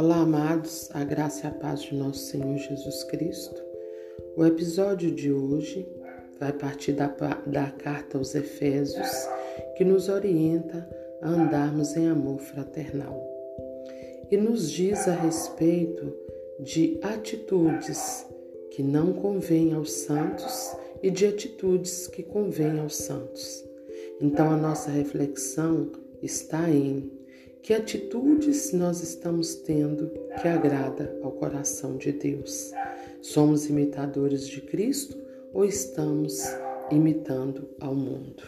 Olá, amados, a graça e a paz de nosso Senhor Jesus Cristo. O episódio de hoje vai partir da, da carta aos Efésios, que nos orienta a andarmos em amor fraternal. E nos diz a respeito de atitudes que não convêm aos santos e de atitudes que convêm aos santos. Então, a nossa reflexão está em que atitudes nós estamos tendo que agrada ao coração de Deus. Somos imitadores de Cristo ou estamos imitando ao mundo?